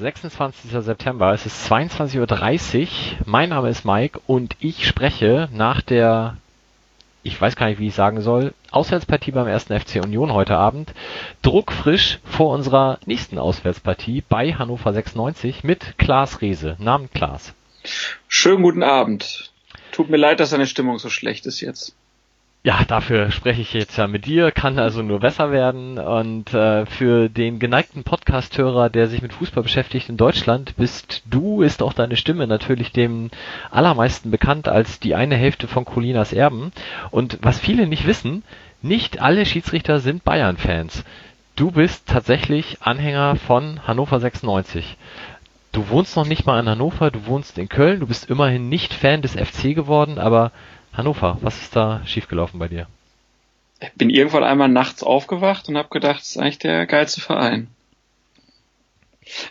26. September. Es ist 22.30 Uhr. Mein Name ist Mike und ich spreche nach der ich weiß gar nicht, wie ich sagen soll, Auswärtspartie beim ersten FC Union heute Abend. Druckfrisch vor unserer nächsten Auswärtspartie bei Hannover 96 mit Klaas Rehse. Namen Klaas. Schönen guten Abend. Tut mir leid, dass deine Stimmung so schlecht ist jetzt. Ja, dafür spreche ich jetzt ja mit dir, kann also nur besser werden. Und äh, für den geneigten Podcast-Hörer, der sich mit Fußball beschäftigt in Deutschland, bist du, ist auch deine Stimme natürlich dem allermeisten bekannt als die eine Hälfte von Colinas Erben. Und was viele nicht wissen, nicht alle Schiedsrichter sind Bayern-Fans. Du bist tatsächlich Anhänger von Hannover 96. Du wohnst noch nicht mal in Hannover, du wohnst in Köln, du bist immerhin nicht Fan des FC geworden, aber Hannover, was ist da schiefgelaufen bei dir? Ich bin irgendwann einmal nachts aufgewacht und habe gedacht, das ist eigentlich der geilste Verein.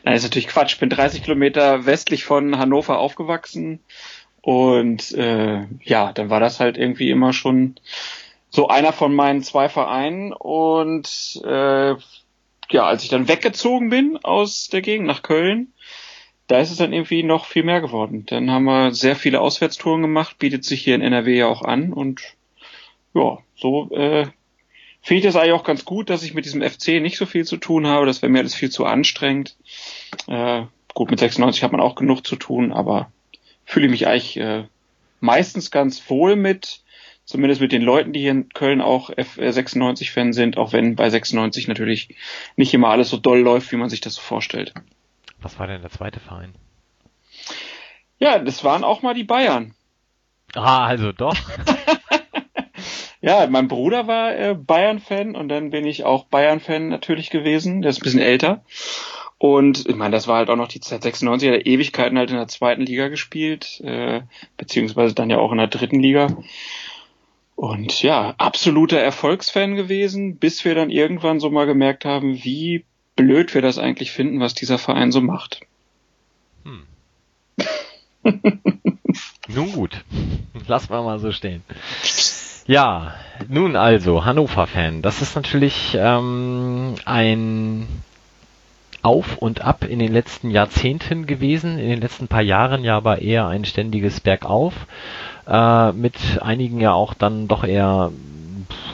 Nein, ist natürlich Quatsch. Ich bin 30 Kilometer westlich von Hannover aufgewachsen und äh, ja, dann war das halt irgendwie immer schon so einer von meinen zwei Vereinen und äh, ja, als ich dann weggezogen bin aus der Gegend nach Köln, da ist es dann irgendwie noch viel mehr geworden. Dann haben wir sehr viele Auswärtstouren gemacht, bietet sich hier in NRW ja auch an und ja, so äh, finde ich das eigentlich auch ganz gut, dass ich mit diesem FC nicht so viel zu tun habe. Das wäre mir alles viel zu anstrengend. Äh, gut, mit 96 hat man auch genug zu tun, aber fühle mich eigentlich äh, meistens ganz wohl mit, zumindest mit den Leuten, die hier in Köln auch F96-Fan sind, auch wenn bei 96 natürlich nicht immer alles so doll läuft, wie man sich das so vorstellt. Was war denn der zweite Verein? Ja, das waren auch mal die Bayern. Ah, also doch. ja, mein Bruder war äh, Bayern-Fan und dann bin ich auch Bayern-Fan natürlich gewesen. Der ist ein bisschen älter. Und ich meine, das war halt auch noch die Zeit 96, hat er Ewigkeiten halt in der zweiten Liga gespielt, äh, beziehungsweise dann ja auch in der dritten Liga. Und ja, absoluter Erfolgsfan gewesen, bis wir dann irgendwann so mal gemerkt haben, wie blöd wir das eigentlich finden, was dieser Verein so macht. Hm. nun gut, lass mal mal so stehen. Ja, nun also, Hannover-Fan. Das ist natürlich ähm, ein Auf und Ab in den letzten Jahrzehnten gewesen, in den letzten paar Jahren ja aber eher ein ständiges Bergauf, äh, mit einigen ja auch dann doch eher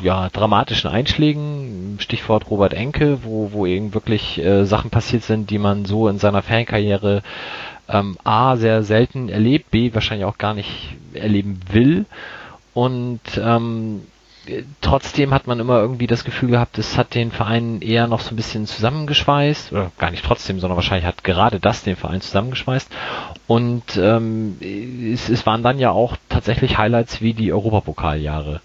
ja, dramatischen Einschlägen, Stichwort Robert Enke, wo, wo eben wirklich äh, Sachen passiert sind, die man so in seiner Fankarriere ähm, A sehr selten erlebt, B wahrscheinlich auch gar nicht erleben will. Und ähm, trotzdem hat man immer irgendwie das Gefühl gehabt, es hat den Verein eher noch so ein bisschen zusammengeschweißt, oder gar nicht trotzdem, sondern wahrscheinlich hat gerade das den Verein zusammengeschweißt. Und ähm, es, es waren dann ja auch tatsächlich Highlights wie die Europapokaljahre.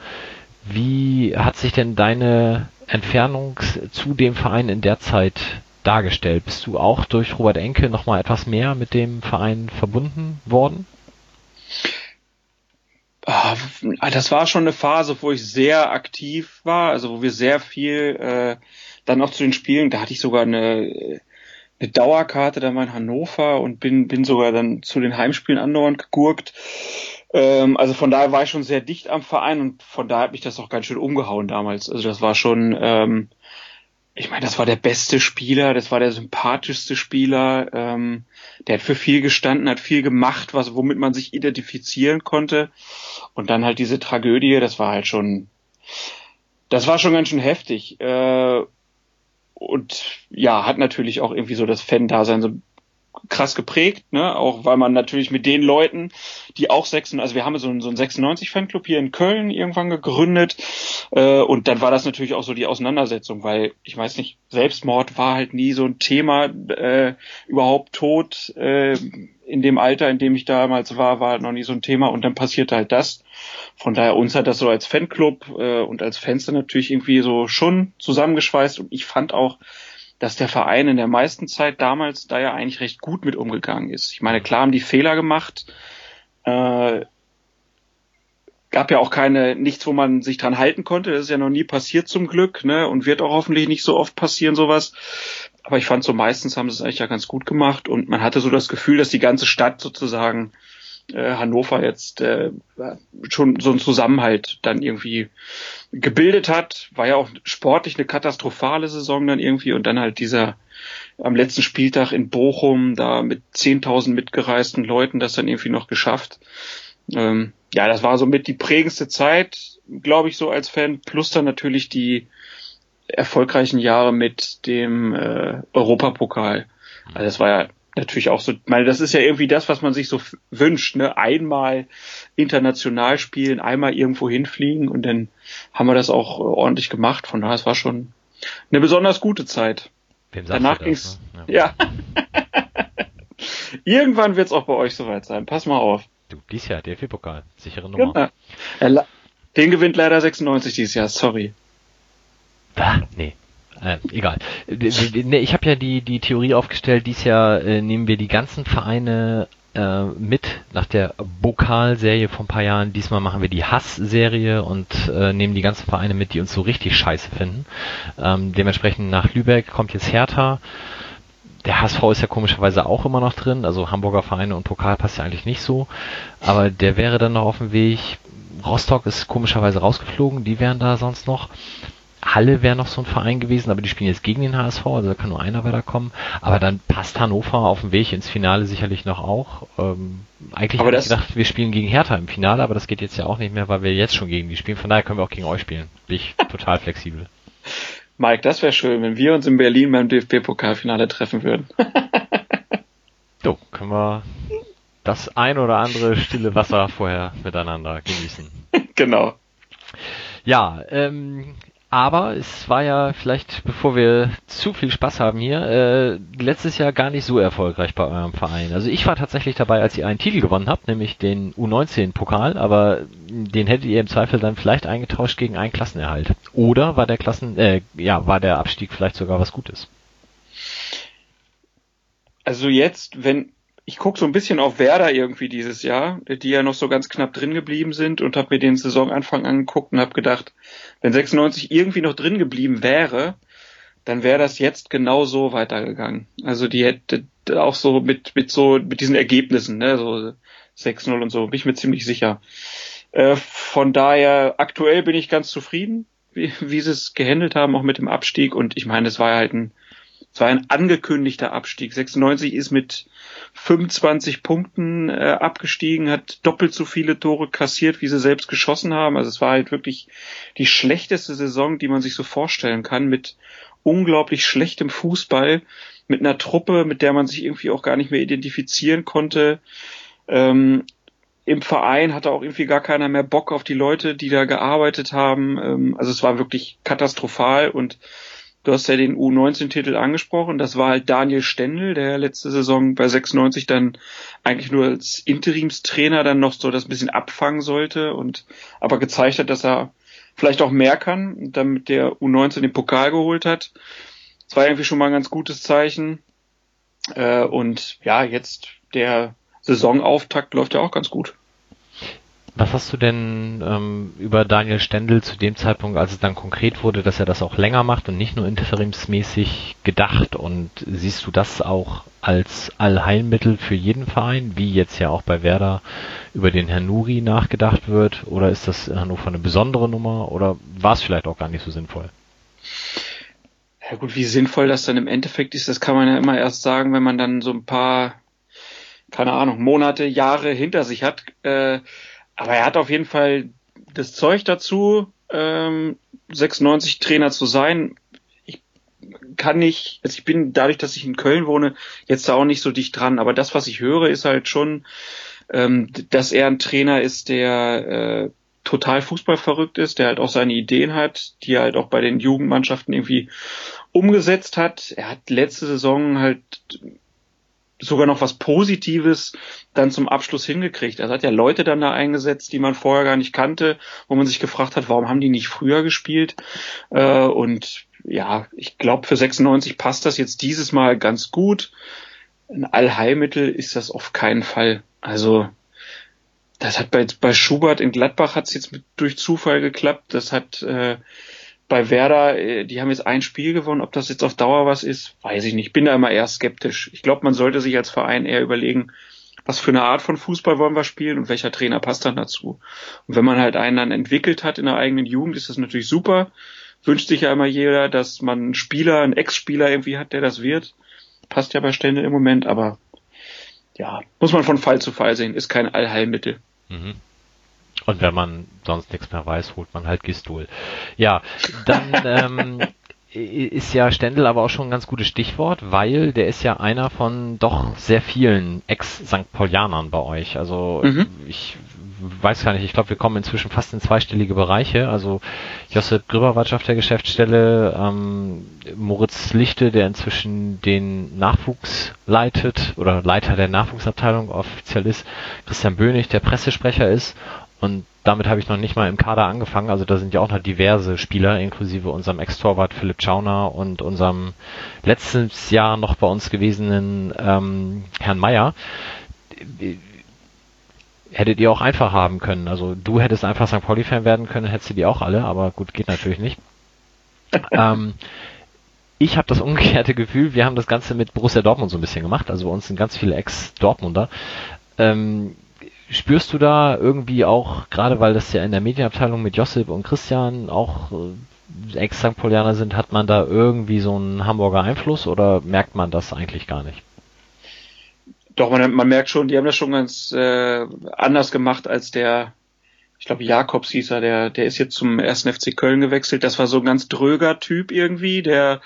Wie hat sich denn deine Entfernung zu dem Verein in der Zeit dargestellt? Bist du auch durch Robert Enke nochmal etwas mehr mit dem Verein verbunden worden? Ah, das war schon eine Phase, wo ich sehr aktiv war, also wo wir sehr viel äh, dann noch zu den Spielen, da hatte ich sogar eine, eine Dauerkarte da mal in Hannover und bin, bin sogar dann zu den Heimspielen andauernd gegurkt. Ähm, also von daher war ich schon sehr dicht am Verein und von daher hat mich das auch ganz schön umgehauen damals. Also das war schon, ähm, ich meine, das war der beste Spieler, das war der sympathischste Spieler, ähm, der hat für viel gestanden, hat viel gemacht, was womit man sich identifizieren konnte. Und dann halt diese Tragödie, das war halt schon, das war schon ganz schön heftig. Äh, und ja, hat natürlich auch irgendwie so das Fan-Dasein so krass geprägt, ne? Auch weil man natürlich mit den Leuten, die auch 96, also wir haben so einen, so einen 96 Fanclub hier in Köln irgendwann gegründet äh, und dann war das natürlich auch so die Auseinandersetzung, weil ich weiß nicht, Selbstmord war halt nie so ein Thema, äh, überhaupt Tod äh, in dem Alter, in dem ich damals war, war halt noch nie so ein Thema und dann passierte halt das. Von daher uns hat das so als Fanclub äh, und als Fenster natürlich irgendwie so schon zusammengeschweißt und ich fand auch dass der Verein in der meisten Zeit damals da ja eigentlich recht gut mit umgegangen ist. Ich meine, klar haben die Fehler gemacht. Äh, gab ja auch keine, nichts, wo man sich dran halten konnte. Das ist ja noch nie passiert zum Glück, ne? Und wird auch hoffentlich nicht so oft passieren, sowas. aber ich fand so meistens haben sie es eigentlich ja ganz gut gemacht und man hatte so das Gefühl, dass die ganze Stadt sozusagen äh, Hannover jetzt äh, schon so einen Zusammenhalt dann irgendwie gebildet hat. War ja auch sportlich eine katastrophale Saison dann irgendwie und dann halt dieser am letzten Spieltag in Bochum da mit 10.000 mitgereisten Leuten das dann irgendwie noch geschafft. Ähm, ja, das war so mit die prägendste Zeit, glaube ich, so als Fan. Plus dann natürlich die erfolgreichen Jahre mit dem äh, Europapokal. Also das war ja natürlich auch so, meine, das ist ja irgendwie das, was man sich so wünscht, ne? Einmal international spielen, einmal irgendwo hinfliegen und dann haben wir das auch ordentlich gemacht. Von daher, es war schon eine besonders gute Zeit. Wem Danach das, ging's, ne? ja. Irgendwann wird's auch bei euch soweit sein. Pass mal auf. Du, dies Jahr, DFB-Pokal. Sichere Nummer. Genau. Den gewinnt leider 96 dieses Jahr, sorry. Ah, nee. Äh, egal. Äh, Ich habe ja die, die Theorie aufgestellt, dies Jahr äh, nehmen wir die ganzen Vereine äh, mit nach der Bokalserie von ein paar Jahren. Diesmal machen wir die Hass-Serie und äh, nehmen die ganzen Vereine mit, die uns so richtig scheiße finden. Ähm, dementsprechend nach Lübeck kommt jetzt Hertha. Der HSV ist ja komischerweise auch immer noch drin, also Hamburger Vereine und Pokal passt ja eigentlich nicht so, aber der wäre dann noch auf dem Weg. Rostock ist komischerweise rausgeflogen, die wären da sonst noch. Halle wäre noch so ein Verein gewesen, aber die spielen jetzt gegen den HSV, also da kann nur einer weiterkommen. Aber dann passt Hannover auf dem Weg ins Finale sicherlich noch auch. Ähm, eigentlich habe ich gedacht, wir spielen gegen Hertha im Finale, aber das geht jetzt ja auch nicht mehr, weil wir jetzt schon gegen die spielen. Von daher können wir auch gegen euch spielen. Bin ich total flexibel. Mike, das wäre schön, wenn wir uns in Berlin beim DFB-Pokalfinale treffen würden. So, können wir das ein oder andere stille Wasser vorher miteinander genießen. genau. Ja, ähm, aber es war ja vielleicht, bevor wir zu viel Spaß haben hier, äh, letztes Jahr gar nicht so erfolgreich bei eurem Verein. Also ich war tatsächlich dabei, als ihr einen Titel gewonnen habt, nämlich den U19-Pokal, aber den hättet ihr im Zweifel dann vielleicht eingetauscht gegen einen Klassenerhalt. Oder war der Klassen, äh, ja, war der Abstieg vielleicht sogar was Gutes? Also jetzt, wenn ich gucke so ein bisschen auf Werder irgendwie dieses Jahr, die ja noch so ganz knapp drin geblieben sind und habe mir den Saisonanfang angeguckt und habe gedacht, wenn 96 irgendwie noch drin geblieben wäre, dann wäre das jetzt genau so weitergegangen. Also die hätte auch so mit mit so mit diesen Ergebnissen, ne, so 6-0 und so, bin ich mir ziemlich sicher. Äh, von daher aktuell bin ich ganz zufrieden, wie, wie sie es gehandelt haben, auch mit dem Abstieg und ich meine, es war halt ein es war ein angekündigter Abstieg. 96 ist mit 25 Punkten äh, abgestiegen, hat doppelt so viele Tore kassiert, wie sie selbst geschossen haben. Also es war halt wirklich die schlechteste Saison, die man sich so vorstellen kann, mit unglaublich schlechtem Fußball, mit einer Truppe, mit der man sich irgendwie auch gar nicht mehr identifizieren konnte. Ähm, Im Verein hatte auch irgendwie gar keiner mehr Bock auf die Leute, die da gearbeitet haben. Ähm, also es war wirklich katastrophal und Du hast ja den U19-Titel angesprochen. Das war halt Daniel Stendel, der letzte Saison bei 96 dann eigentlich nur als Interimstrainer dann noch so das bisschen abfangen sollte und aber gezeigt hat, dass er vielleicht auch mehr kann damit der U19 den Pokal geholt hat. Das war irgendwie schon mal ein ganz gutes Zeichen. Äh, und ja, jetzt der Saisonauftakt läuft ja auch ganz gut. Was hast du denn ähm, über Daniel Stendel zu dem Zeitpunkt, als es dann konkret wurde, dass er das auch länger macht und nicht nur interimsmäßig gedacht? Und siehst du das auch als Allheilmittel für jeden Verein, wie jetzt ja auch bei Werder über den Herrn Nuri nachgedacht wird? Oder ist das in Hannover eine besondere Nummer? Oder war es vielleicht auch gar nicht so sinnvoll? Ja gut, wie sinnvoll das dann im Endeffekt ist, das kann man ja immer erst sagen, wenn man dann so ein paar, keine Ahnung, Monate, Jahre hinter sich hat. Äh, aber er hat auf jeden Fall das Zeug dazu, ähm, 96 Trainer zu sein. Ich kann nicht, also ich bin dadurch, dass ich in Köln wohne, jetzt da auch nicht so dicht dran. Aber das, was ich höre, ist halt schon, ähm, dass er ein Trainer ist, der äh, total fußballverrückt ist, der halt auch seine Ideen hat, die er halt auch bei den Jugendmannschaften irgendwie umgesetzt hat. Er hat letzte Saison halt sogar noch was Positives dann zum Abschluss hingekriegt. Er hat ja Leute dann da eingesetzt, die man vorher gar nicht kannte, wo man sich gefragt hat, warum haben die nicht früher gespielt? Äh, und ja, ich glaube, für 96 passt das jetzt dieses Mal ganz gut. Ein Allheilmittel ist das auf keinen Fall. Also das hat bei, bei Schubert in Gladbach hat es jetzt mit, durch Zufall geklappt. Das hat äh, bei Werder, äh, die haben jetzt ein Spiel gewonnen. Ob das jetzt auf Dauer was ist, weiß ich nicht. Ich bin da immer eher skeptisch. Ich glaube, man sollte sich als Verein eher überlegen, was für eine Art von Fußball wollen wir spielen und welcher Trainer passt dann dazu. Und wenn man halt einen dann entwickelt hat in der eigenen Jugend, ist das natürlich super. Wünscht sich ja immer jeder, dass man einen Spieler, einen Ex-Spieler irgendwie hat, der das wird. Passt ja bei Stände im Moment, aber ja, muss man von Fall zu Fall sehen, ist kein Allheilmittel. Mhm. Und wenn man sonst nichts mehr weiß, holt man halt Gistol. Ja, dann ähm, ist ja Stendel aber auch schon ein ganz gutes Stichwort, weil der ist ja einer von doch sehr vielen Ex-St. Paulianern bei euch. Also mhm. ich weiß gar nicht, ich glaube, wir kommen inzwischen fast in zweistellige Bereiche. Also Josep Grüberwatsch auf der Geschäftsstelle, ähm, Moritz Lichte, der inzwischen den Nachwuchs leitet oder Leiter der Nachwuchsabteilung offiziell ist, Christian Bönig, der Pressesprecher ist und damit habe ich noch nicht mal im Kader angefangen. Also da sind ja auch noch diverse Spieler, inklusive unserem Ex-Torwart Philipp Schauner und unserem letztes Jahr noch bei uns gewesenen ähm, Herrn Meier. Hättet ihr auch einfach haben können. Also du hättest einfach St. Pauli-Fan werden können, hättest du die auch alle, aber gut, geht natürlich nicht. ähm, ich habe das umgekehrte Gefühl, wir haben das Ganze mit Borussia Dortmund so ein bisschen gemacht. Also bei uns sind ganz viele Ex-Dortmunder. Ähm, Spürst du da irgendwie auch, gerade weil das ja in der Medienabteilung mit Josip und Christian auch äh, Ex-St. Sind, hat man da irgendwie so einen Hamburger Einfluss oder merkt man das eigentlich gar nicht? Doch, man, man merkt schon, die haben das schon ganz äh, anders gemacht als der, ich glaube Jakobs hieß er, der, der ist jetzt zum ersten FC Köln gewechselt. Das war so ein ganz dröger Typ irgendwie, der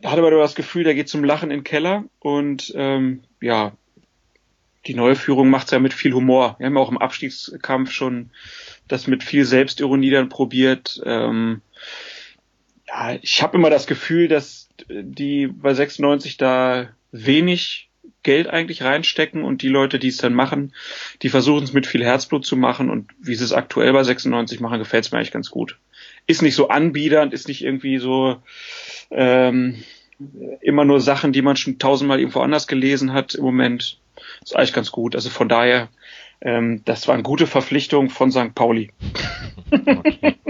da hatte aber das Gefühl, der geht zum Lachen in den Keller und ähm, ja, die neue Führung macht es ja mit viel Humor. Wir haben ja auch im Abstiegskampf schon das mit viel Selbstironie dann probiert. Ähm, ja, ich habe immer das Gefühl, dass die bei 96 da wenig Geld eigentlich reinstecken und die Leute, die es dann machen, die versuchen es mit viel Herzblut zu machen und wie sie es aktuell bei 96 machen, gefällt es mir eigentlich ganz gut. Ist nicht so anbiedernd, ist nicht irgendwie so ähm, immer nur Sachen, die man schon tausendmal irgendwo anders gelesen hat im Moment ist eigentlich ganz gut. Also von daher, ähm, das war eine gute Verpflichtung von St. Pauli. Okay.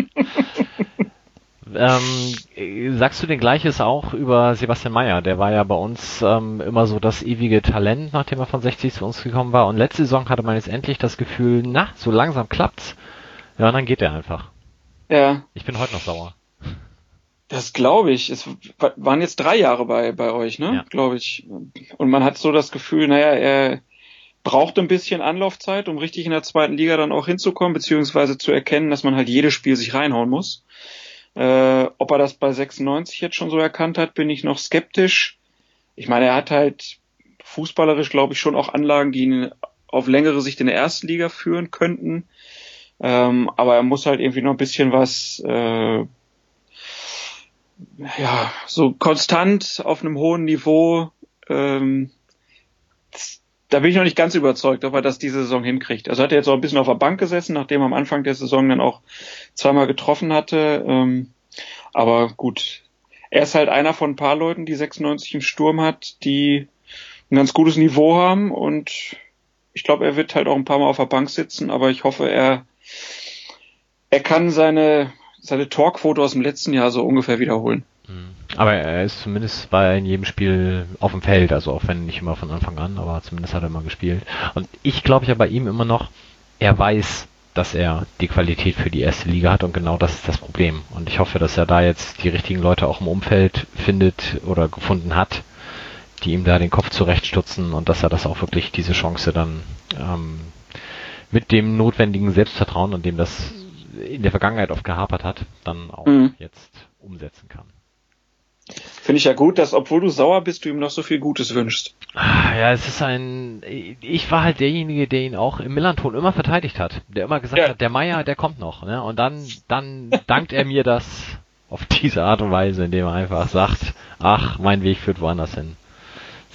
ähm, sagst du denn Gleiches auch über Sebastian Mayer? Der war ja bei uns ähm, immer so das ewige Talent, nachdem er von 60 zu uns gekommen war. Und letzte Saison hatte man jetzt endlich das Gefühl, na, so langsam klappt's. Ja, und dann geht er einfach. Ja. Ich bin heute noch sauer. Das glaube ich. Es waren jetzt drei Jahre bei, bei euch, ne? Ja. Glaube ich. Und man hat so das Gefühl, naja, er braucht ein bisschen Anlaufzeit, um richtig in der zweiten Liga dann auch hinzukommen, beziehungsweise zu erkennen, dass man halt jedes Spiel sich reinhauen muss. Äh, ob er das bei 96 jetzt schon so erkannt hat, bin ich noch skeptisch. Ich meine, er hat halt fußballerisch, glaube ich, schon auch Anlagen, die ihn auf längere Sicht in der ersten Liga führen könnten. Ähm, aber er muss halt irgendwie noch ein bisschen was äh, ja, so konstant auf einem hohen Niveau, ähm, da bin ich noch nicht ganz überzeugt, ob er das diese Saison hinkriegt. Also hat er jetzt auch ein bisschen auf der Bank gesessen, nachdem er am Anfang der Saison dann auch zweimal getroffen hatte. Ähm, aber gut, er ist halt einer von ein paar Leuten, die 96 im Sturm hat, die ein ganz gutes Niveau haben und ich glaube, er wird halt auch ein paar Mal auf der Bank sitzen, aber ich hoffe, er, er kann seine seine Torquote aus dem letzten Jahr so ungefähr wiederholen. Mhm. Aber er ist zumindest bei in jedem Spiel auf dem Feld, also auch wenn nicht immer von Anfang an, aber zumindest hat er immer gespielt. Und ich glaube ja bei ihm immer noch, er weiß, dass er die Qualität für die erste Liga hat und genau das ist das Problem. Und ich hoffe, dass er da jetzt die richtigen Leute auch im Umfeld findet oder gefunden hat, die ihm da den Kopf zurechtstutzen und dass er das auch wirklich diese Chance dann ähm, mit dem notwendigen Selbstvertrauen, an dem das in der Vergangenheit oft gehapert hat, dann auch mhm. jetzt umsetzen kann. Finde ich ja gut, dass obwohl du sauer bist, du ihm noch so viel Gutes wünschst. Ah, ja, es ist ein. Ich war halt derjenige, der ihn auch im Millanton immer verteidigt hat, der immer gesagt ja. hat, der Meier, der kommt noch. Ne? Und dann, dann dankt er mir das auf diese Art und Weise, indem er einfach sagt, ach, mein Weg führt woanders hin.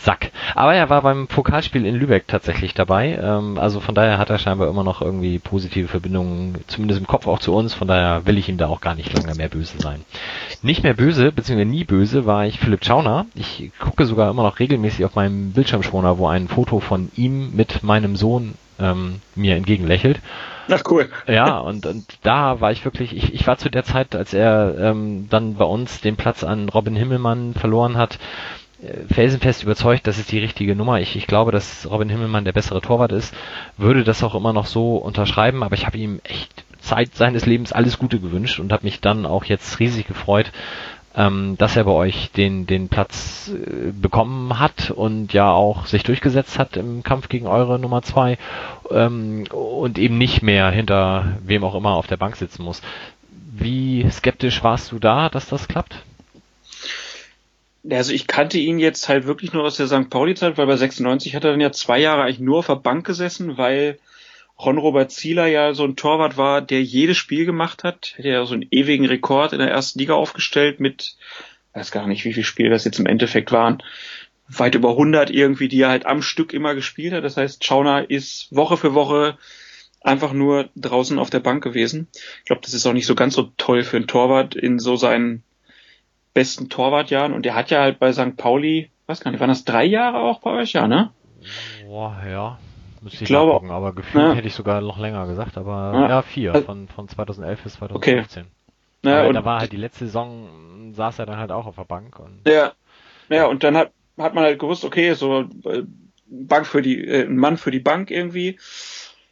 Sack. Aber er war beim Pokalspiel in Lübeck tatsächlich dabei. Ähm, also von daher hat er scheinbar immer noch irgendwie positive Verbindungen, zumindest im Kopf auch zu uns. Von daher will ich ihm da auch gar nicht lange mehr böse sein. Nicht mehr böse, beziehungsweise nie böse, war ich Philipp Schauner. Ich gucke sogar immer noch regelmäßig auf meinem Bildschirmschoner, wo ein Foto von ihm mit meinem Sohn ähm, mir entgegenlächelt. Ach cool. Ja, und, und da war ich wirklich, ich, ich war zu der Zeit, als er ähm, dann bei uns den Platz an Robin Himmelmann verloren hat, felsenfest überzeugt, das ist die richtige Nummer. Ich, ich glaube, dass Robin Himmelmann der bessere Torwart ist, würde das auch immer noch so unterschreiben, aber ich habe ihm echt Zeit seines Lebens alles Gute gewünscht und habe mich dann auch jetzt riesig gefreut, ähm, dass er bei euch den, den Platz äh, bekommen hat und ja auch sich durchgesetzt hat im Kampf gegen eure Nummer zwei ähm, und eben nicht mehr hinter wem auch immer auf der Bank sitzen muss. Wie skeptisch warst du da, dass das klappt? Also ich kannte ihn jetzt halt wirklich nur aus der St. Pauli-Zeit, weil bei 96 hat er dann ja zwei Jahre eigentlich nur auf der Bank gesessen, weil Ron-Robert Zieler ja so ein Torwart war, der jedes Spiel gemacht hat. Hätte ja so einen ewigen Rekord in der ersten Liga aufgestellt mit, weiß gar nicht, wie viele Spiele das jetzt im Endeffekt waren. Weit über 100 irgendwie, die er halt am Stück immer gespielt hat. Das heißt, Schauner ist Woche für Woche einfach nur draußen auf der Bank gewesen. Ich glaube, das ist auch nicht so ganz so toll für einen Torwart in so seinen besten Torwartjahren und der hat ja halt bei St. Pauli, weiß gar nicht, waren das drei Jahre auch bei euch, ja, ne? Boah, ja. Müsste ich, ich glaube, nachgucken, aber gefühlt ja. hätte ich sogar noch länger gesagt, aber ja, ja vier, also von, von 2011 bis 2015. Okay. Ja, und da war halt die letzte Saison, saß er dann halt auch auf der Bank. Und ja, ja, und dann hat, hat man halt gewusst, okay, so äh, Bank für die, äh, ein Mann für die Bank irgendwie.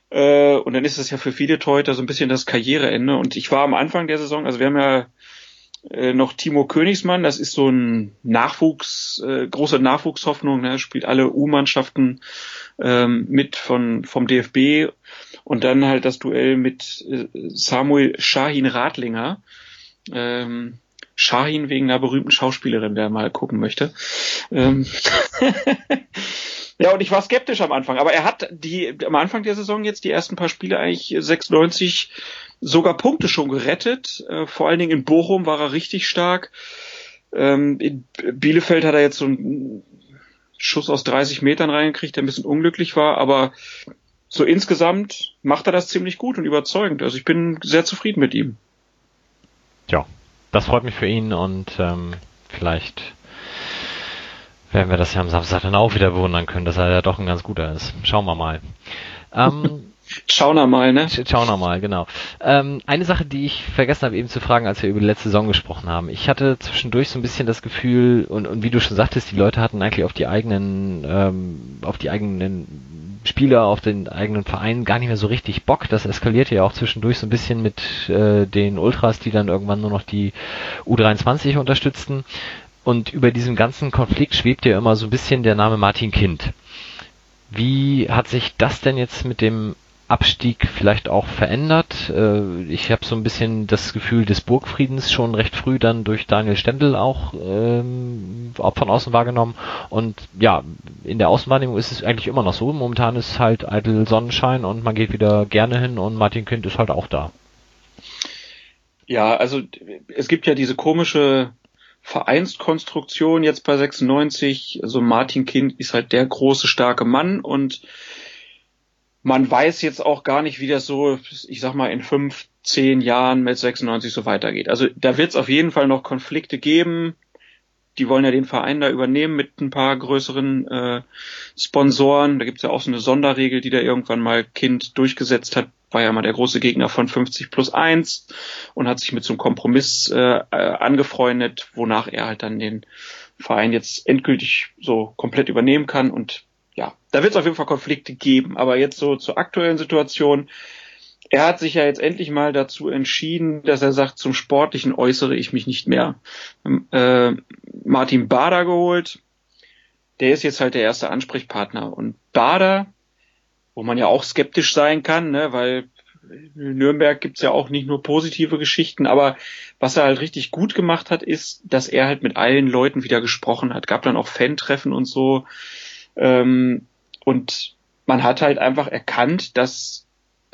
Äh, und dann ist es ja für viele Torhüter so ein bisschen das Karriereende. Und ich war am Anfang der Saison, also wir haben ja äh, noch Timo Königsmann, das ist so ein Nachwuchs, äh, große Nachwuchshoffnung, ne? spielt alle U-Mannschaften ähm, mit von vom DFB und dann halt das Duell mit äh, Samuel Shahin Radlinger. Ähm, Shahin wegen einer berühmten Schauspielerin, wer mal gucken möchte. Ähm ja, und ich war skeptisch am Anfang, aber er hat die am Anfang der Saison jetzt die ersten paar Spiele eigentlich 96 sogar Punkte schon gerettet. Äh, vor allen Dingen in Bochum war er richtig stark. Ähm, in Bielefeld hat er jetzt so einen Schuss aus 30 Metern reingekriegt, der ein bisschen unglücklich war, aber so insgesamt macht er das ziemlich gut und überzeugend. Also ich bin sehr zufrieden mit ihm. Ja, das freut mich für ihn und ähm, vielleicht werden wir das ja am Samstag dann auch wieder bewundern können, dass er ja doch ein ganz guter ist. Schauen wir mal. Ähm, Schauen wir mal, ne? Schauen wir mal, genau. Ähm, eine Sache, die ich vergessen habe eben zu fragen, als wir über die letzte Saison gesprochen haben. Ich hatte zwischendurch so ein bisschen das Gefühl, und, und wie du schon sagtest, die Leute hatten eigentlich auf die eigenen, ähm, auf die eigenen Spieler, auf den eigenen Verein gar nicht mehr so richtig Bock. Das eskalierte ja auch zwischendurch so ein bisschen mit äh, den Ultras, die dann irgendwann nur noch die U23 unterstützten. Und über diesem ganzen Konflikt schwebt ja immer so ein bisschen der Name Martin Kind. Wie hat sich das denn jetzt mit dem Abstieg vielleicht auch verändert. Äh, ich habe so ein bisschen das Gefühl des Burgfriedens schon recht früh dann durch Daniel Stendel auch, ähm, auch von außen wahrgenommen. Und ja, in der Außenwahrnehmung ist es eigentlich immer noch so. Momentan ist halt eitel Sonnenschein und man geht wieder gerne hin und Martin Kind ist halt auch da. Ja, also es gibt ja diese komische Vereinskonstruktion jetzt bei 96. Also Martin Kind ist halt der große, starke Mann und man weiß jetzt auch gar nicht, wie das so, ich sag mal, in fünf, zehn Jahren mit 96 so weitergeht. Also da wird es auf jeden Fall noch Konflikte geben. Die wollen ja den Verein da übernehmen mit ein paar größeren äh, Sponsoren. Da gibt's ja auch so eine Sonderregel, die da irgendwann mal Kind durchgesetzt hat. War ja mal der große Gegner von 50 plus 1 und hat sich mit so einem Kompromiss äh, angefreundet, wonach er halt dann den Verein jetzt endgültig so komplett übernehmen kann und ja, da wird es auf jeden Fall Konflikte geben. Aber jetzt so zur aktuellen Situation. Er hat sich ja jetzt endlich mal dazu entschieden, dass er sagt, zum Sportlichen äußere ich mich nicht mehr. Ähm, äh, Martin Bader geholt. Der ist jetzt halt der erste Ansprechpartner. Und Bader, wo man ja auch skeptisch sein kann, ne, weil in Nürnberg gibt's ja auch nicht nur positive Geschichten, aber was er halt richtig gut gemacht hat, ist, dass er halt mit allen Leuten wieder gesprochen hat. Gab dann auch Fan-Treffen und so. Ähm, und man hat halt einfach erkannt, dass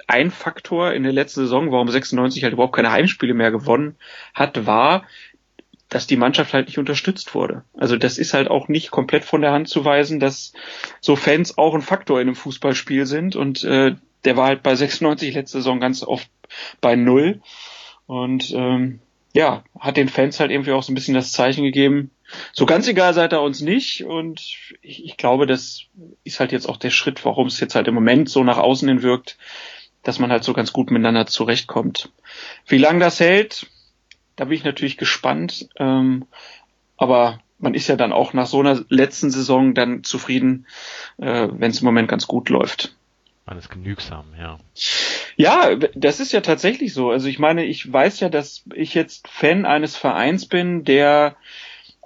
ein Faktor in der letzten Saison, warum 96 halt überhaupt keine Heimspiele mehr gewonnen hat, war, dass die Mannschaft halt nicht unterstützt wurde. Also das ist halt auch nicht komplett von der Hand zu weisen, dass so Fans auch ein Faktor in einem Fußballspiel sind und äh, der war halt bei 96 letzte Saison ganz oft bei null und ähm, ja, hat den Fans halt irgendwie auch so ein bisschen das Zeichen gegeben. So ganz egal seid ihr uns nicht und ich, ich glaube, das ist halt jetzt auch der Schritt, warum es jetzt halt im Moment so nach außen hin wirkt, dass man halt so ganz gut miteinander zurechtkommt. Wie lange das hält, da bin ich natürlich gespannt. Ähm, aber man ist ja dann auch nach so einer letzten Saison dann zufrieden, äh, wenn es im Moment ganz gut läuft. Man ist genügsam, ja. Ja, das ist ja tatsächlich so. Also ich meine, ich weiß ja, dass ich jetzt Fan eines Vereins bin, der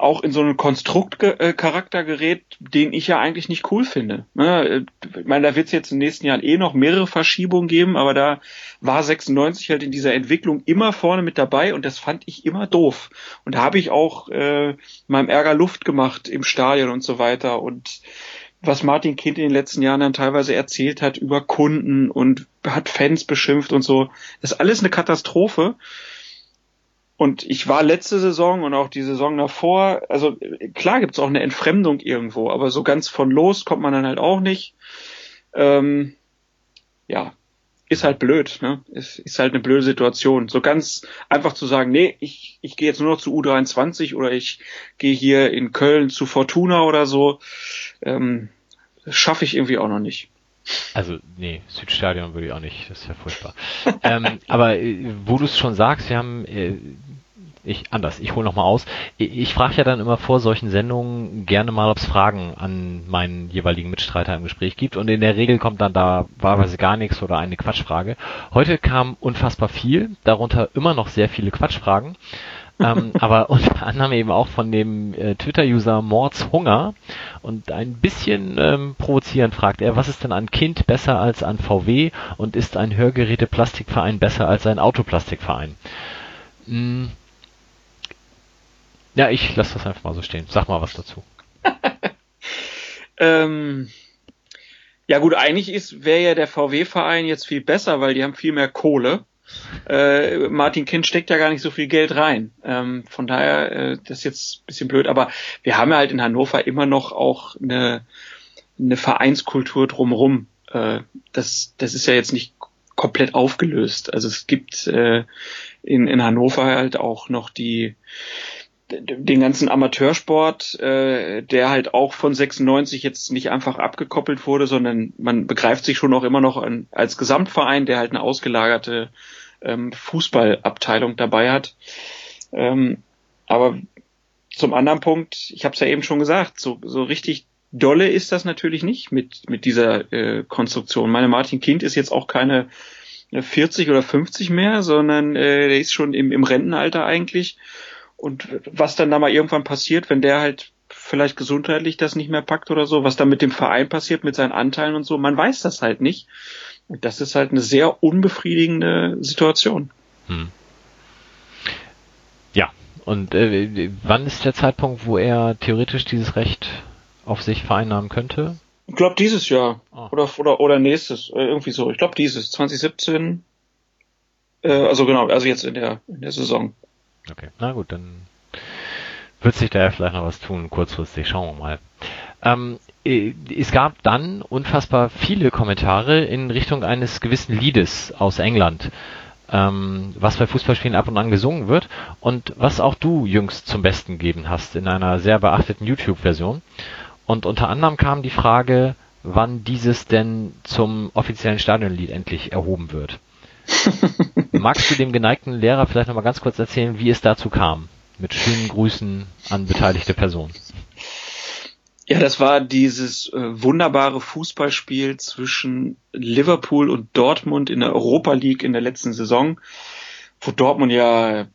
auch in so einen Konstruktcharakter gerät, den ich ja eigentlich nicht cool finde. Ne? Ich meine, da wird es jetzt in den nächsten Jahren eh noch mehrere Verschiebungen geben, aber da war 96 halt in dieser Entwicklung immer vorne mit dabei und das fand ich immer doof. Und da habe ich auch äh, meinem Ärger Luft gemacht im Stadion und so weiter und was Martin Kind in den letzten Jahren dann teilweise erzählt hat über Kunden und hat Fans beschimpft und so, das ist alles eine Katastrophe. Und ich war letzte Saison und auch die Saison davor, also klar gibt's auch eine Entfremdung irgendwo, aber so ganz von los kommt man dann halt auch nicht. Ähm, ja, ist halt blöd, ne? Ist, ist halt eine blöde Situation. So ganz einfach zu sagen, nee, ich, ich gehe jetzt nur noch zu U23 oder ich gehe hier in Köln zu Fortuna oder so, ähm, schaffe ich irgendwie auch noch nicht. Also, nee, Südstadion würde ich auch nicht, das ist ja furchtbar. ähm, aber äh, wo du es schon sagst, wir haben äh, ich anders, ich hole nochmal aus. Ich, ich frage ja dann immer vor solchen Sendungen gerne mal, ob es Fragen an meinen jeweiligen Mitstreiter im Gespräch gibt und in der Regel kommt dann da wahlweise gar nichts oder eine Quatschfrage. Heute kam unfassbar viel, darunter immer noch sehr viele Quatschfragen. ähm, aber unter anderem eben auch von dem äh, Twitter-User Mords Hunger und ein bisschen ähm, provozierend fragt er, was ist denn an Kind besser als an VW und ist ein Hörgeräte-Plastikverein besser als ein Autoplastikverein? Hm, ja, ich lasse das einfach mal so stehen. Sag mal was dazu. ähm, ja gut, eigentlich ist wäre ja der VW-Verein jetzt viel besser, weil die haben viel mehr Kohle. Äh, Martin Kind steckt ja gar nicht so viel Geld rein. Ähm, von daher, äh, das ist jetzt ein bisschen blöd, aber wir haben ja halt in Hannover immer noch auch eine, eine Vereinskultur drumherum. Äh, das, das ist ja jetzt nicht komplett aufgelöst. Also es gibt äh, in, in Hannover halt auch noch die den ganzen Amateursport, äh, der halt auch von 96 jetzt nicht einfach abgekoppelt wurde, sondern man begreift sich schon auch immer noch an, als Gesamtverein, der halt eine ausgelagerte ähm, Fußballabteilung dabei hat. Ähm, aber zum anderen Punkt, ich habe es ja eben schon gesagt, so, so richtig dolle ist das natürlich nicht mit, mit dieser äh, Konstruktion. Meine Martin Kind ist jetzt auch keine 40 oder 50 mehr, sondern äh, der ist schon im, im Rentenalter eigentlich. Und was dann da mal irgendwann passiert, wenn der halt vielleicht gesundheitlich das nicht mehr packt oder so, was dann mit dem Verein passiert, mit seinen Anteilen und so, man weiß das halt nicht. Und das ist halt eine sehr unbefriedigende Situation. Hm. Ja, und äh, wann ist der Zeitpunkt, wo er theoretisch dieses Recht auf sich vereinnahmen könnte? Ich glaube dieses Jahr oh. oder, oder, oder nächstes, äh, irgendwie so. Ich glaube dieses, 2017. Äh, also genau, also jetzt in der, in der Saison. Okay, na gut, dann wird sich da ja vielleicht noch was tun, kurzfristig, schauen wir mal. Ähm, äh, es gab dann unfassbar viele Kommentare in Richtung eines gewissen Liedes aus England, ähm, was bei Fußballspielen ab und an gesungen wird und was auch du jüngst zum Besten gegeben hast in einer sehr beachteten YouTube-Version. Und unter anderem kam die Frage, wann dieses denn zum offiziellen Stadionlied endlich erhoben wird. Magst du dem geneigten Lehrer vielleicht nochmal ganz kurz erzählen, wie es dazu kam? Mit schönen Grüßen an beteiligte Personen. Ja, das war dieses äh, wunderbare Fußballspiel zwischen Liverpool und Dortmund in der Europa League in der letzten Saison, wo Dortmund ja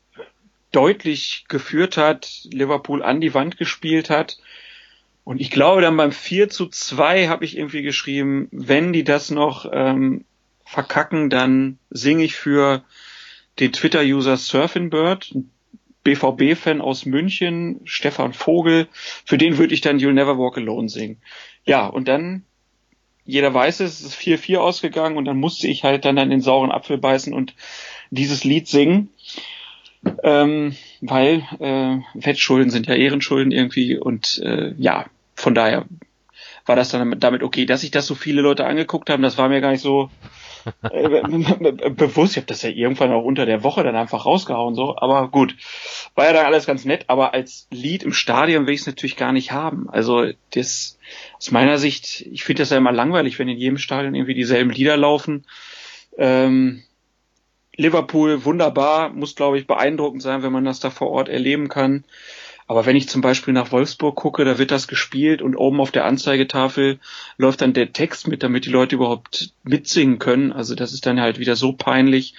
deutlich geführt hat, Liverpool an die Wand gespielt hat. Und ich glaube, dann beim 4 zu 2 habe ich irgendwie geschrieben, wenn die das noch ähm, verkacken, dann singe ich für den Twitter-User Surfingbird, BVB-Fan aus München, Stefan Vogel, für den würde ich dann You'll Never Walk Alone singen. Ja, und dann, jeder weiß es, es ist 4-4 ausgegangen und dann musste ich halt dann an den sauren Apfel beißen und dieses Lied singen. Ähm, weil äh, Wettschulden sind ja Ehrenschulden irgendwie und äh, ja, von daher war das dann damit okay, dass sich das so viele Leute angeguckt haben, das war mir gar nicht so bewusst, ich habe das ja irgendwann auch unter der Woche dann einfach rausgehauen, so, aber gut. War ja dann alles ganz nett, aber als Lied im Stadion will ich es natürlich gar nicht haben. Also das aus meiner Sicht, ich finde das ja immer langweilig, wenn in jedem Stadion irgendwie dieselben Lieder laufen. Ähm, Liverpool, wunderbar, muss, glaube ich, beeindruckend sein, wenn man das da vor Ort erleben kann. Aber wenn ich zum Beispiel nach Wolfsburg gucke, da wird das gespielt und oben auf der Anzeigetafel läuft dann der Text mit, damit die Leute überhaupt mitsingen können. Also das ist dann halt wieder so peinlich.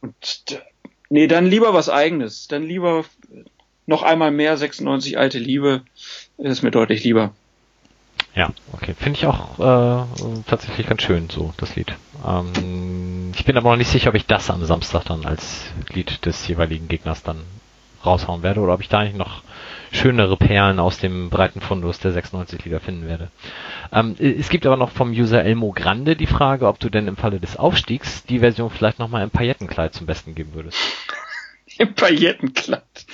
Und nee, dann lieber was eigenes. Dann lieber noch einmal mehr 96 alte Liebe. Das ist mir deutlich lieber. Ja, okay. Finde ich auch äh, tatsächlich ganz schön, so das Lied. Ähm, ich bin aber noch nicht sicher, ob ich das am Samstag dann als Lied des jeweiligen Gegners dann raushauen werde oder ob ich da nicht noch schönere Perlen aus dem breiten Fundus der 96 Lieder finden werde. Ähm, es gibt aber noch vom User Elmo Grande die Frage, ob du denn im Falle des Aufstiegs die Version vielleicht nochmal im Paillettenkleid zum Besten geben würdest. Im Paillettenkleid.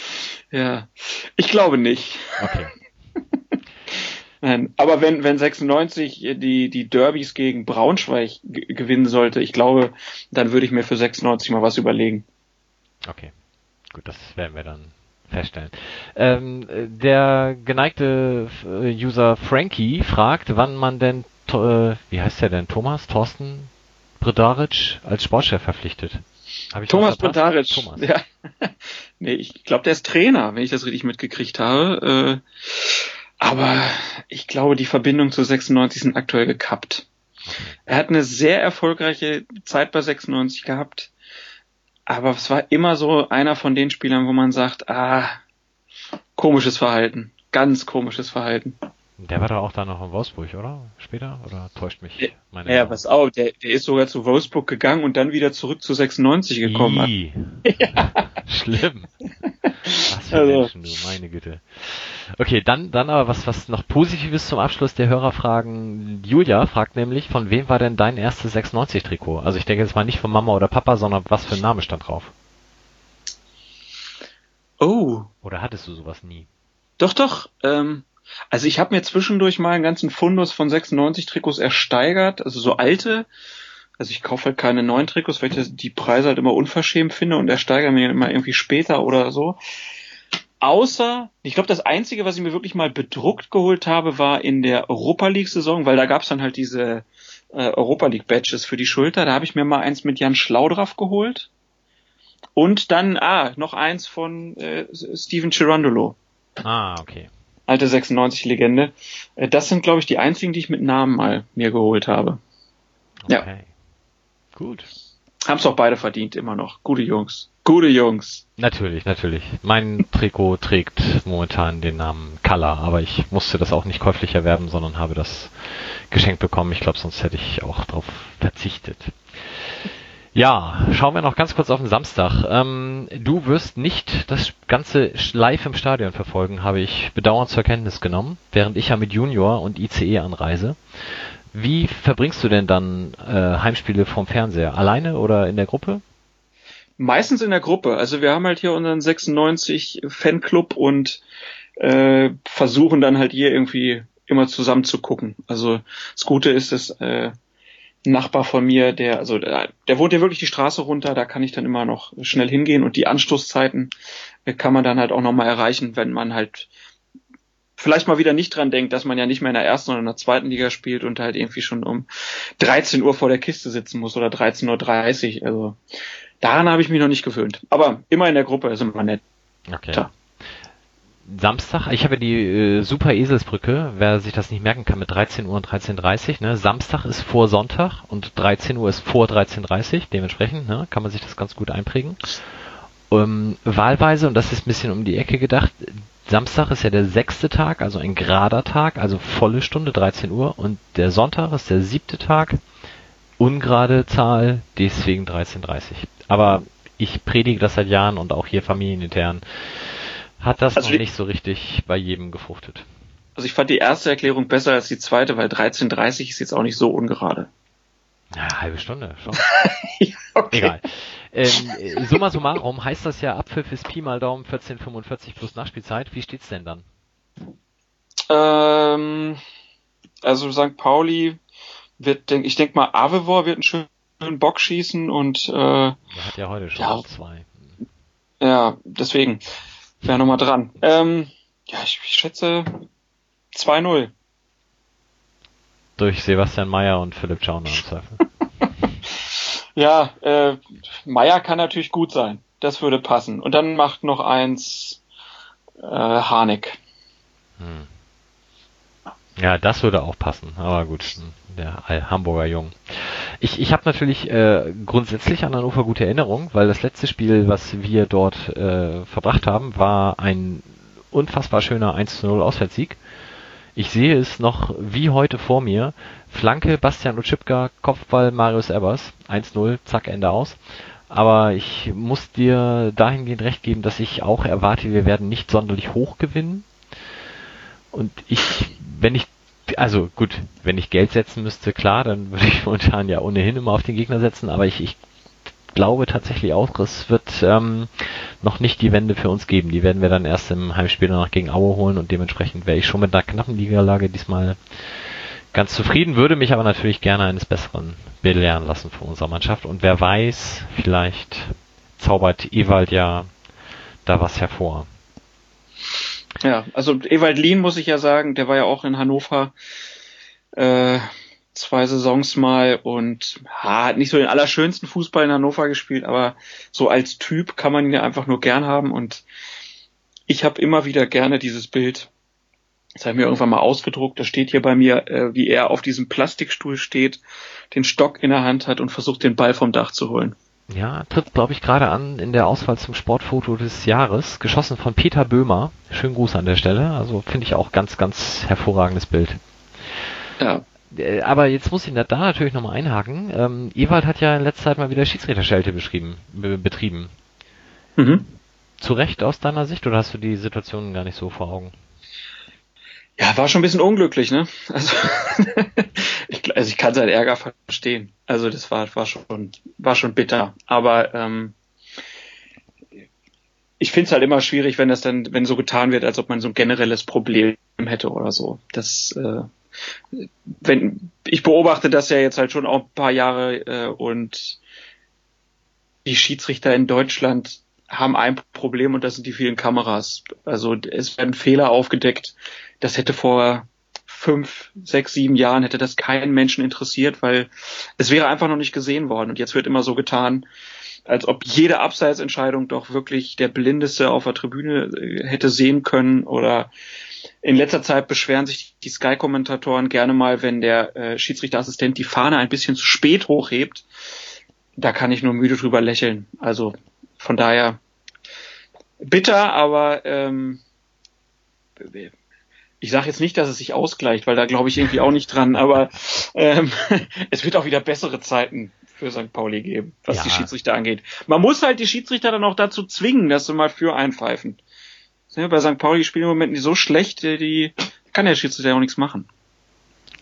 Ja. Ich glaube nicht. Okay. Nein, aber wenn, wenn 96 die, die Derbys gegen Braunschweig gewinnen sollte, ich glaube, dann würde ich mir für 96 mal was überlegen. Okay. Gut, das werden wir dann feststellen. Ähm, der geneigte äh, User Frankie fragt, wann man denn, äh, wie heißt der denn, Thomas, Thorsten Bredaric als Sportchef verpflichtet? Thomas Bredaric. Thomas. Ja. nee, ich glaube, der ist Trainer, wenn ich das richtig mitgekriegt habe. Äh, aber ich glaube, die Verbindung zu 96 sind aktuell gekappt. Er hat eine sehr erfolgreiche Zeit bei 96 gehabt aber es war immer so einer von den Spielern, wo man sagt, ah, komisches Verhalten, ganz komisches Verhalten. Der war doch auch da noch in Wolfsburg, oder? Später? Oder täuscht mich meine Ja, was auch, der, der ist sogar zu Wolfsburg gegangen und dann wieder zurück zu 96 gekommen. ja. Schlimm. Was für also. Menschen, du, meine Güte. Okay, dann, dann aber was, was noch Positives zum Abschluss der Hörerfragen. Julia fragt nämlich, von wem war denn dein erstes 96-Trikot? Also ich denke jetzt mal nicht von Mama oder Papa, sondern was für ein Name stand drauf? Oh. Oder hattest du sowas nie? Doch, doch. Ähm, also ich habe mir zwischendurch mal einen ganzen Fundus von 96 Trikots ersteigert, also so alte. Also ich kaufe halt keine neuen Trikots, weil ich die Preise halt immer unverschämt finde und ersteigere mir immer irgendwie später oder so. Außer, ich glaube, das Einzige, was ich mir wirklich mal bedruckt geholt habe, war in der Europa League-Saison, weil da gab's dann halt diese äh, Europa League-Badges für die Schulter. Da habe ich mir mal eins mit Jan Schlaudraff geholt. Und dann, ah, noch eins von äh, Steven Chirandolo. Ah, okay. Alte 96-Legende. Äh, das sind, glaube ich, die einzigen, die ich mit Namen mal mir geholt habe. Okay. Ja. Gut. Haben's auch beide verdient, immer noch. Gute Jungs. Gute Jungs. Natürlich, natürlich. Mein Trikot trägt momentan den Namen Color, aber ich musste das auch nicht käuflich erwerben, sondern habe das geschenkt bekommen. Ich glaube, sonst hätte ich auch darauf verzichtet. Ja, schauen wir noch ganz kurz auf den Samstag. Ähm, du wirst nicht das Ganze live im Stadion verfolgen, habe ich bedauernd zur Kenntnis genommen, während ich ja mit Junior und ICE anreise. Wie verbringst du denn dann äh, Heimspiele vom Fernseher? Alleine oder in der Gruppe? Meistens in der Gruppe. Also wir haben halt hier unseren 96 Fanclub und äh, versuchen dann halt hier irgendwie immer zusammen zu gucken. Also das Gute ist, dass äh, Nachbar von mir, der, also der, der wohnt ja wirklich die Straße runter, da kann ich dann immer noch schnell hingehen und die Anstoßzeiten äh, kann man dann halt auch nochmal erreichen, wenn man halt vielleicht mal wieder nicht dran denkt, dass man ja nicht mehr in der ersten oder in der zweiten Liga spielt und halt irgendwie schon um 13 Uhr vor der Kiste sitzen muss oder 13.30 Uhr. Also daran habe ich mich noch nicht gewöhnt. Aber immer in der Gruppe ist immer nett. Okay. Tja. Samstag, ich habe die äh, Super Eselsbrücke, wer sich das nicht merken kann, mit 13 Uhr und 13.30 Uhr. Ne? Samstag ist vor Sonntag und 13 Uhr ist vor 13.30 Uhr. Dementsprechend ne, kann man sich das ganz gut einprägen. Ähm, wahlweise, und das ist ein bisschen um die Ecke gedacht, Samstag ist ja der sechste Tag, also ein gerader Tag, also volle Stunde, 13 Uhr. Und der Sonntag ist der siebte Tag, ungerade Zahl, deswegen 13.30 Aber ich predige das seit Jahren und auch hier familienintern hat das also noch nicht so richtig bei jedem gefruchtet. Also ich fand die erste Erklärung besser als die zweite, weil 13.30 ist jetzt auch nicht so ungerade. Ja, halbe Stunde schon. ja, okay. Egal. Ähm, summa summarum heißt das ja Abpfiff ist Pi mal Daumen 14,45 plus Nachspielzeit. Wie steht's denn dann? Ähm, also St. Pauli wird, denk, ich denke mal, Avevor wird ein schönes Bock schießen und äh, Er hat ja heute schon Ja. zwei. ja, deswegen wäre nochmal dran. Ähm, ja, ich, ich schätze 2-0. Durch Sebastian Mayer und Philipp Schauner im Zweifel. Ja, äh, Meier kann natürlich gut sein. Das würde passen. Und dann macht noch eins äh, Harnik. Hm. Ja, das würde auch passen. Aber gut, der Hamburger Jung. Ich, ich habe natürlich äh, grundsätzlich an Hannover gute Erinnerung, weil das letzte Spiel, was wir dort äh, verbracht haben, war ein unfassbar schöner 1-0 Auswärtssieg. Ich sehe es noch wie heute vor mir. Flanke Bastian Utschipka, Kopfball Marius Ebers, 1-0, zack, Ende aus. Aber ich muss dir dahingehend recht geben, dass ich auch erwarte, wir werden nicht sonderlich hoch gewinnen. Und ich, wenn ich, also gut, wenn ich Geld setzen müsste, klar, dann würde ich momentan ja ohnehin immer auf den Gegner setzen, aber ich, ich glaube tatsächlich auch, es wird ähm, noch nicht die Wende für uns geben. Die werden wir dann erst im Heimspiel danach gegen Aue holen und dementsprechend wäre ich schon mit einer knappen Niederlage diesmal ganz zufrieden, würde mich aber natürlich gerne eines Besseren belehren lassen von unserer Mannschaft. Und wer weiß, vielleicht zaubert Ewald ja da was hervor. Ja, also Ewald Lien muss ich ja sagen, der war ja auch in Hannover äh, zwei Saisons mal und ja, hat nicht so den allerschönsten Fußball in Hannover gespielt, aber so als Typ kann man ihn ja einfach nur gern haben und ich habe immer wieder gerne dieses Bild. Das habe ich mir irgendwann mal ausgedruckt. Da steht hier bei mir, äh, wie er auf diesem Plastikstuhl steht, den Stock in der Hand hat und versucht, den Ball vom Dach zu holen. Ja, tritt, glaube ich, gerade an in der Auswahl zum Sportfoto des Jahres. Geschossen von Peter Böhmer. Schönen Gruß an der Stelle. Also finde ich auch ganz, ganz hervorragendes Bild. Ja, Aber jetzt muss ich da da natürlich nochmal einhaken. Ähm, Ewald hat ja in letzter Zeit mal wieder Schiedsrichterschelte beschrieben, be betrieben. mhm. Zu Recht aus deiner Sicht oder hast du die Situation gar nicht so vor Augen? Ja, war schon ein bisschen unglücklich, ne? Also, ich, also ich kann seinen Ärger verstehen. Also das war, war schon, war schon bitter. Aber ähm, ich finde es halt immer schwierig, wenn das dann, wenn so getan wird, als ob man so ein generelles Problem hätte oder so. Das, äh, wenn ich beobachte das ja jetzt halt schon auch ein paar Jahre äh, und die Schiedsrichter in Deutschland haben ein Problem und das sind die vielen Kameras. Also es werden Fehler aufgedeckt. Das hätte vor fünf, sechs, sieben Jahren hätte das keinen Menschen interessiert, weil es wäre einfach noch nicht gesehen worden. Und jetzt wird immer so getan, als ob jede Abseitsentscheidung doch wirklich der Blindeste auf der Tribüne äh, hätte sehen können. Oder in letzter Zeit beschweren sich die Sky-Kommentatoren gerne mal, wenn der äh, Schiedsrichterassistent die Fahne ein bisschen zu spät hochhebt. Da kann ich nur müde drüber lächeln. Also von daher bitter, aber ähm, ich sage jetzt nicht, dass es sich ausgleicht, weil da glaube ich irgendwie auch nicht dran, aber ähm, es wird auch wieder bessere Zeiten für St. Pauli geben, was Ja. die Schiedsrichter angeht. Man muss halt die Schiedsrichter dann auch dazu zwingen, dass sie mal für einpfeifen. Ja, Bei St. Pauli spielen im Moment nicht so schlecht, äh, die kann der Schiedsrichter auch nichts machen.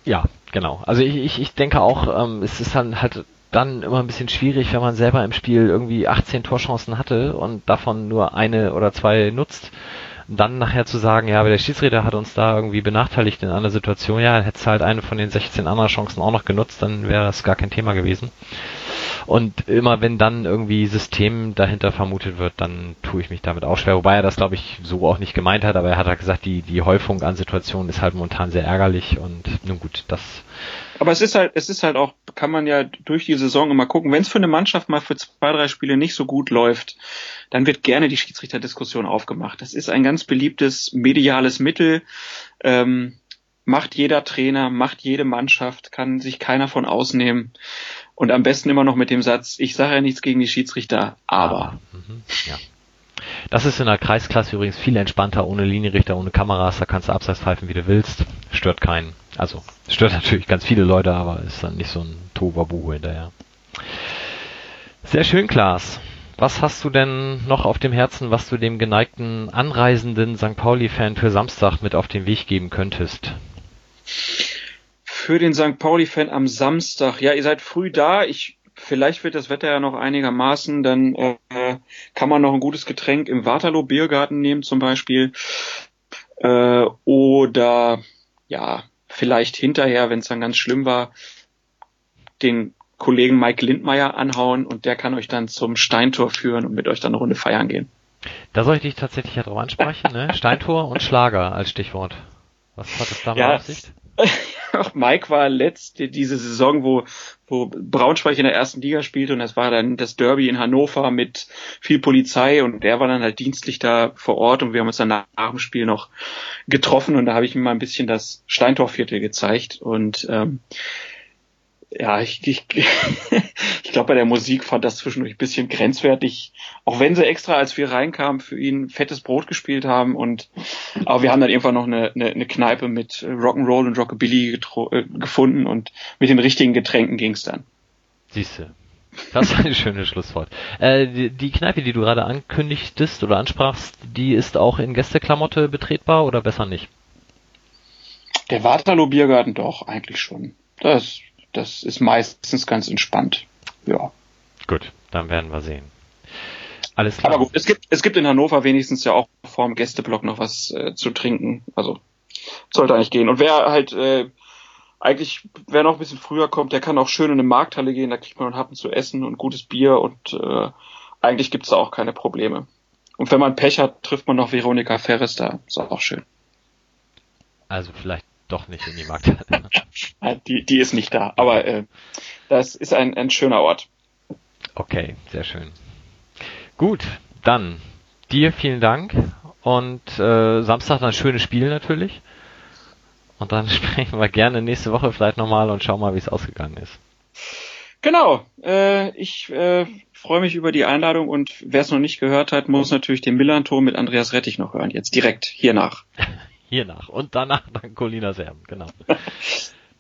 Ja, genau. Also ich, ich, ich denke auch, ähm, es ist dann halt dann immer ein bisschen schwierig, wenn man selber im Spiel irgendwie 18 Torchancen hatte und davon nur eine oder zwei nutzt. Dann nachher zu sagen, ja, aber der Schiedsrichter hat uns da irgendwie benachteiligt in einer Situation, ja, hättest halt eine von den 16 anderen Chancen auch noch genutzt, dann wäre das gar kein Thema gewesen. Und immer wenn dann irgendwie System dahinter vermutet wird, dann tue ich mich damit auch schwer. Wobei er das, glaube ich, so auch nicht gemeint hat, aber er hat halt gesagt, die, die Häufung an Situationen ist halt momentan sehr ärgerlich und nun gut, das Aber es ist halt, es ist halt auch, kann man ja durch die Saison immer gucken, wenn es für eine Mannschaft mal für zwei, drei Spiele nicht so gut läuft, dann wird gerne die Schiedsrichterdiskussion aufgemacht. Das ist ein ganz beliebtes mediales Mittel. Ähm, macht jeder Trainer, macht jede Mannschaft, kann sich keiner von ausnehmen. Und am besten immer noch mit dem Satz, ich sage ja nichts gegen die Schiedsrichter, aber. Mhm, ja. Das ist in der Kreisklasse übrigens viel entspannter, ohne Linienrichter, ohne Kameras, da kannst du abseits pfeifen, wie du willst. Stört keinen. Also, stört natürlich ganz viele Leute, aber ist dann nicht so ein Tohuwabohu hinterher. Sehr schön, Klaas. Was hast du denn noch auf dem Herzen, was du dem geneigten, anreisenden St. Pauli-Fan für Samstag mit auf den Weg geben könntest? Für den St. Pauli-Fan am Samstag, ja, ihr seid früh da. Ich, vielleicht wird das Wetter ja noch einigermaßen, dann äh, kann man noch ein gutes Getränk im Waterloo Biergarten nehmen zum Beispiel. Äh, oder ja, vielleicht hinterher, wenn es dann ganz schlimm war, den Kollegen Mike Lindmeier anhauen und der kann euch dann zum Steintor führen und mit euch dann eine Runde feiern gehen. Da soll ich dich tatsächlich ja drauf ansprechen, ne? Steintor und Schlager als Stichwort. Was hat es damit Ja. auf sich? Auch Mike war letzte diese Saison, wo, wo Braunschweig in der ersten Liga spielte und es war dann das Derby in Hannover mit viel Polizei und der war dann halt dienstlich da vor Ort und wir haben uns dann nach, nach dem Spiel noch getroffen und da habe ich ihm mal ein bisschen das Steintorviertel gezeigt und ähm, ja, ich, ich, ich glaube, bei der Musik fand das zwischendurch ein bisschen grenzwertig, auch wenn sie extra, als wir reinkamen, für ihn fettes Brot gespielt haben und aber wir haben dann irgendwann noch eine, eine, eine Kneipe mit Rock'n'Roll und Rockabilly äh, gefunden und mit den richtigen Getränken ging's dann. Siehste. Das ist ein schönes Schlusswort. Äh, die, die Kneipe, die du gerade ankündigtest oder ansprachst, die ist auch in Gästeklamotte betretbar oder besser nicht? Der Waterloo Biergarten doch, eigentlich schon. Das, das ist meistens ganz entspannt. Ja. Gut, dann werden wir sehen. Alles klar. Aber gut, es gibt, es gibt in Hannover wenigstens ja auch vorm Gästeblock noch was äh, zu trinken. Also sollte eigentlich gehen. Und wer halt äh, eigentlich, wer noch ein bisschen früher kommt, der kann auch schön in eine Markthalle gehen, da kriegt man einen Happen zu essen und gutes Bier und äh, eigentlich gibt's da auch keine Probleme. Und wenn man Pech hat, trifft man noch Veronika Ferres da. Ist auch schön. Also vielleicht doch nicht in die Markthalle. Die, die ist nicht da, aber äh, das ist ein, ein schöner Ort. Okay, sehr schön. Gut, dann dir vielen Dank und äh, Samstag dann schönes Spiel natürlich. Und dann sprechen wir gerne nächste Woche vielleicht nochmal und schauen mal, wie es ausgegangen ist. Genau, äh, ich äh, freue mich über die Einladung und wer es noch nicht gehört hat, muss natürlich den Millanton mit Andreas Rettich noch hören, jetzt direkt hier nach. Hier nach und danach dann Colina Serben, genau.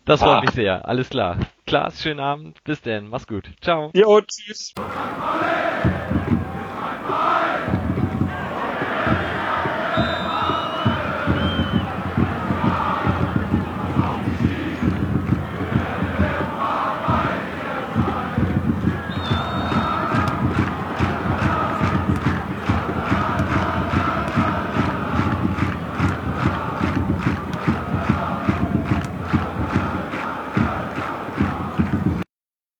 Das freut Ah. mich sehr. Alles klar. Klaas, schönen Abend. Bis denn. Mach's gut. Ciao. Jo, tschüss.